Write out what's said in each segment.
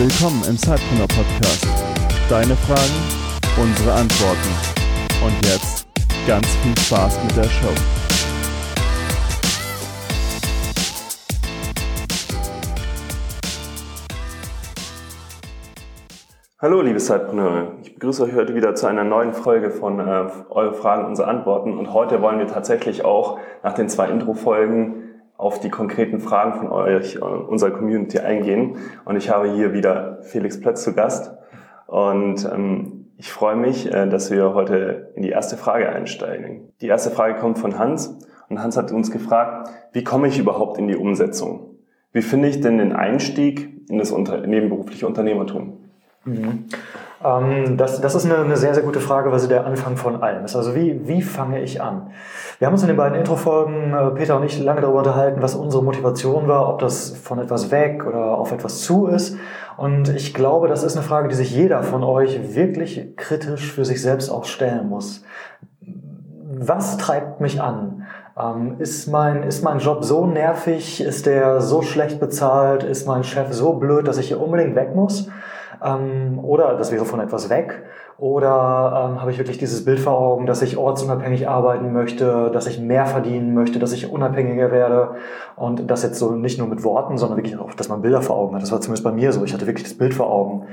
Willkommen im Sidepreneur Podcast. Deine Fragen, unsere Antworten. Und jetzt ganz viel Spaß mit der Show. Hallo, liebe Zeitpreneure. Ich begrüße euch heute wieder zu einer neuen Folge von äh, Eure Fragen, unsere Antworten. Und heute wollen wir tatsächlich auch nach den zwei Intro-Folgen auf die konkreten Fragen von euch, äh, unserer Community eingehen. Und ich habe hier wieder Felix Plötz zu Gast. Und ähm, ich freue mich, äh, dass wir heute in die erste Frage einsteigen. Die erste Frage kommt von Hans. Und Hans hat uns gefragt, wie komme ich überhaupt in die Umsetzung? Wie finde ich denn den Einstieg in das unter nebenberufliche Unternehmertum? Mhm. Ähm, das, das ist eine, eine, sehr, sehr gute Frage, weil sie der Anfang von allem ist. Also wie, wie fange ich an? Wir haben uns in den beiden Intro-Folgen, äh, Peter und ich, lange darüber unterhalten, was unsere Motivation war, ob das von etwas weg oder auf etwas zu ist. Und ich glaube, das ist eine Frage, die sich jeder von euch wirklich kritisch für sich selbst auch stellen muss. Was treibt mich an? Ähm, ist, mein, ist mein Job so nervig? Ist der so schlecht bezahlt? Ist mein Chef so blöd, dass ich hier unbedingt weg muss? Ähm, oder das wäre von etwas weg. Oder ähm, habe ich wirklich dieses Bild vor Augen, dass ich ortsunabhängig arbeiten möchte, dass ich mehr verdienen möchte, dass ich unabhängiger werde. Und das jetzt so nicht nur mit Worten, sondern wirklich auch, dass man Bilder vor Augen hat. Das war zumindest bei mir so. Ich hatte wirklich das Bild vor Augen.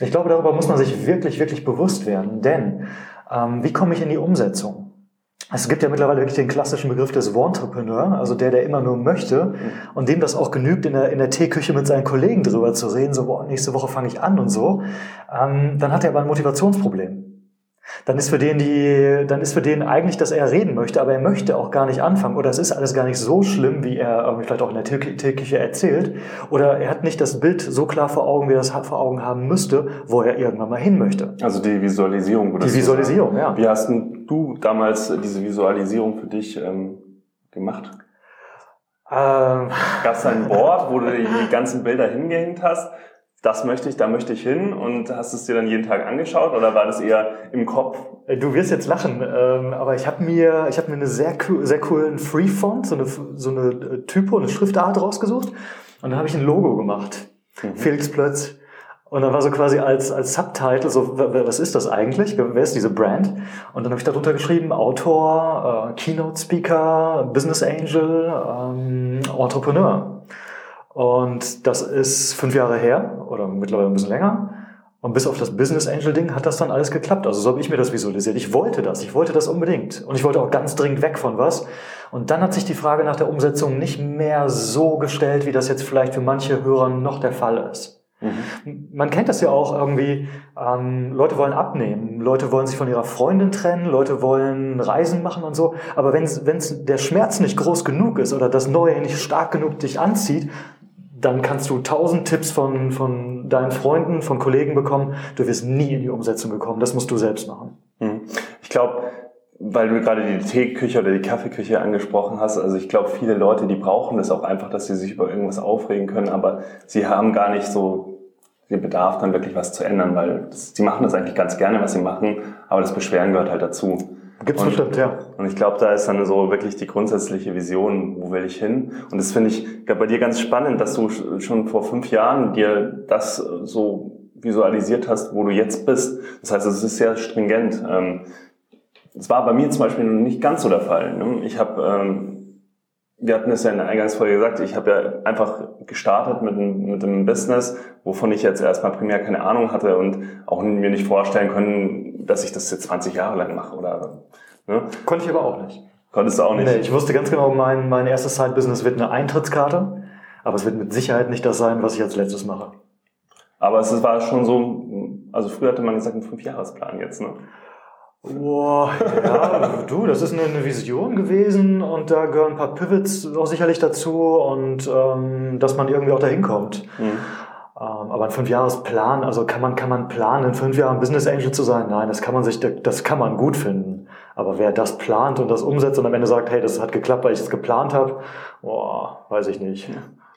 Ich glaube, darüber muss man sich wirklich, wirklich bewusst werden. Denn ähm, wie komme ich in die Umsetzung? Es gibt ja mittlerweile wirklich den klassischen Begriff des Wantrepreneur, also der, der immer nur möchte und dem das auch genügt, in der, in der Teeküche mit seinen Kollegen drüber zu reden, so, boah, nächste Woche fange ich an und so. Ähm, dann hat er aber ein Motivationsproblem dann ist für den die, dann ist für den eigentlich, dass er reden möchte, aber er möchte auch gar nicht anfangen oder es ist alles gar nicht so schlimm, wie er irgendwie vielleicht auch in der Tägliche erzählt oder er hat nicht das Bild so klar vor Augen, wie er es vor Augen haben müsste, wo er irgendwann mal hin möchte. Also die Visualisierung. Die Visualisierung, ja. Wie hast du damals diese Visualisierung für dich ähm, gemacht? Ähm. Gab es ein Board, wo du die ganzen Bilder hingehängt hast? Das möchte ich, da möchte ich hin und hast es dir dann jeden Tag angeschaut oder war das eher im Kopf? Äh, du wirst jetzt lachen, ähm, aber ich habe mir, ich habe mir eine sehr, sehr coolen Free-Font, so eine, so eine äh, Typo, eine Schriftart rausgesucht und dann habe ich ein Logo gemacht. Mhm. Felix Plötz. Und dann war so quasi als, als Subtitle so, was ist das eigentlich? Wer ist diese Brand? Und dann habe ich darunter geschrieben, Autor, äh, Keynote-Speaker, Business Angel, ähm, Entrepreneur. Und das ist fünf Jahre her oder mittlerweile ein bisschen länger. Und bis auf das Business Angel Ding hat das dann alles geklappt. Also so habe ich mir das visualisiert. Ich wollte das. Ich wollte das unbedingt. Und ich wollte auch ganz dringend weg von was. Und dann hat sich die Frage nach der Umsetzung nicht mehr so gestellt, wie das jetzt vielleicht für manche Hörer noch der Fall ist. Mhm. Man kennt das ja auch irgendwie, ähm, Leute wollen abnehmen, Leute wollen sich von ihrer Freundin trennen, Leute wollen Reisen machen und so. Aber wenn der Schmerz nicht groß genug ist oder das Neue nicht stark genug dich anzieht, dann kannst du tausend Tipps von, von deinen Freunden, von Kollegen bekommen. Du wirst nie in die Umsetzung bekommen. Das musst du selbst machen. Hm. Ich glaube, weil du gerade die Teeküche oder die Kaffeeküche angesprochen hast, also ich glaube, viele Leute, die brauchen das auch einfach, dass sie sich über irgendwas aufregen können, aber sie haben gar nicht so den Bedarf, dann wirklich was zu ändern, weil das, sie machen das eigentlich ganz gerne, was sie machen, aber das Beschweren gehört halt dazu. Gibt's und, bestimmt, ja. Und ich glaube, da ist dann so wirklich die grundsätzliche Vision, wo will ich hin? Und das finde ich bei dir ganz spannend, dass du schon vor fünf Jahren dir das so visualisiert hast, wo du jetzt bist. Das heißt, es ist sehr stringent. Ähm, das war bei mir zum Beispiel nicht ganz so der Fall. Ne? Ich habe, ähm, wir hatten es ja in der Eingangsfolge gesagt, ich habe ja einfach gestartet mit einem, mit einem Business, wovon ich jetzt erstmal primär keine Ahnung hatte und auch mir nicht vorstellen können, dass ich das jetzt 20 Jahre lang mache oder. Ne? Konnte ich aber auch nicht. Konntest du auch nicht? Nee, ich wusste ganz genau, mein, mein erstes Side-Business wird eine Eintrittskarte, aber es wird mit Sicherheit nicht das sein, was ich als letztes mache. Aber es war schon so, also früher hatte man gesagt, ein Fünfjahresplan jetzt, ne? Boah, ja, du, das ist eine, Vision gewesen und da gehören ein paar Pivots auch sicherlich dazu und ähm, dass man irgendwie auch dahin kommt. Mhm. Ähm, aber ein Fünfjahresplan, also kann man, kann man planen, in fünf Jahren Business Angel zu sein? Nein, das kann man sich, das kann man gut finden. Aber wer das plant und das umsetzt und am Ende sagt, hey, das hat geklappt, weil ich es geplant habe, boah, weiß ich nicht.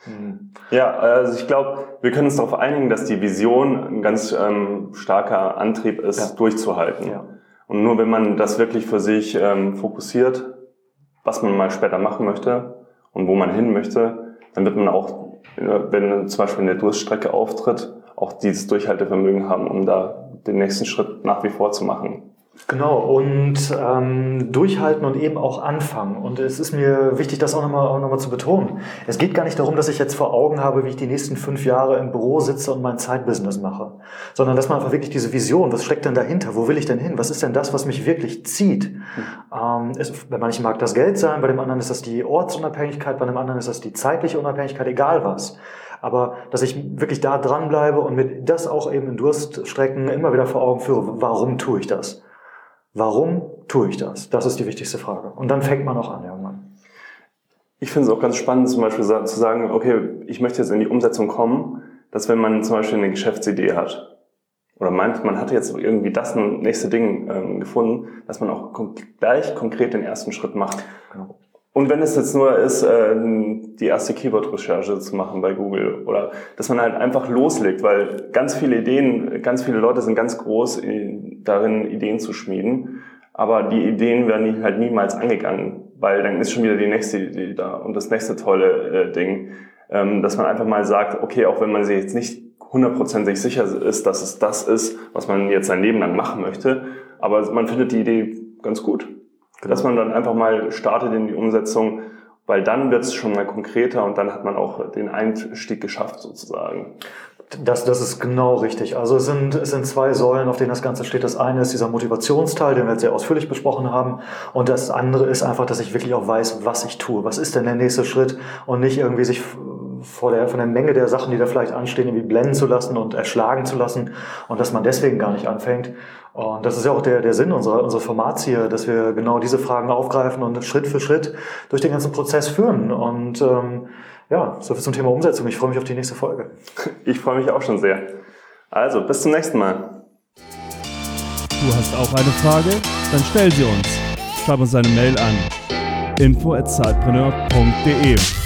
Hm. Ja, also ich glaube, wir können uns darauf einigen, dass die Vision ein ganz ähm, starker Antrieb ist, ja. durchzuhalten. Ja. Und nur wenn man das wirklich für sich ähm, fokussiert, was man mal später machen möchte und wo man hin möchte, dann wird man auch wenn zum Beispiel eine Durststrecke auftritt, auch dieses Durchhaltevermögen haben, um da den nächsten Schritt nach wie vor zu machen. Genau, und ähm, durchhalten und eben auch anfangen. Und es ist mir wichtig, das auch nochmal noch mal zu betonen. Es geht gar nicht darum, dass ich jetzt vor Augen habe, wie ich die nächsten fünf Jahre im Büro sitze und mein Zeitbusiness mache, sondern dass man einfach wirklich diese Vision, was steckt denn dahinter, wo will ich denn hin, was ist denn das, was mich wirklich zieht. Ähm, ist, bei manchen mag das Geld sein, bei dem anderen ist das die Ortsunabhängigkeit, bei dem anderen ist das die zeitliche Unabhängigkeit, egal was. Aber dass ich wirklich da dranbleibe und mir das auch eben in Durststrecken immer wieder vor Augen führe, warum tue ich das? Warum tue ich das? Das ist die wichtigste Frage. Und dann fängt man auch an irgendwann. Ich finde es auch ganz spannend, zum Beispiel zu sagen, okay, ich möchte jetzt in die Umsetzung kommen, dass wenn man zum Beispiel eine Geschäftsidee hat oder meint, man hat jetzt irgendwie das nächste Ding ähm, gefunden, dass man auch gleich konkret den ersten Schritt macht. Genau. Und wenn es jetzt nur ist, äh, die erste Keyword-Recherche zu machen bei Google oder dass man halt einfach loslegt, weil ganz viele Ideen, ganz viele Leute sind ganz groß darin, Ideen zu schmieden, aber die Ideen werden halt niemals angegangen, weil dann ist schon wieder die nächste Idee da und das nächste tolle äh, Ding, ähm, dass man einfach mal sagt, okay, auch wenn man sich jetzt nicht hundertprozentig sicher ist, dass es das ist, was man jetzt sein Leben lang machen möchte, aber man findet die Idee ganz gut. Genau. Dass man dann einfach mal startet in die Umsetzung, weil dann wird es schon mal konkreter und dann hat man auch den Einstieg geschafft sozusagen. Das, das ist genau richtig. Also es sind, es sind zwei Säulen, auf denen das Ganze steht. Das eine ist dieser Motivationsteil, den wir jetzt sehr ausführlich besprochen haben. Und das andere ist einfach, dass ich wirklich auch weiß, was ich tue. Was ist denn der nächste Schritt? Und nicht irgendwie sich vor der, von der Menge der Sachen, die da vielleicht anstehen, irgendwie blenden zu lassen und erschlagen zu lassen und dass man deswegen gar nicht anfängt. Und das ist ja auch der, der Sinn unserer, unseres Formats hier, dass wir genau diese Fragen aufgreifen und Schritt für Schritt durch den ganzen Prozess führen. Und ähm, ja, so viel zum Thema Umsetzung. Ich freue mich auf die nächste Folge. Ich freue mich auch schon sehr. Also, bis zum nächsten Mal. Du hast auch eine Frage? Dann stell sie uns. Schreib uns eine Mail an info@zeitpreneur.de.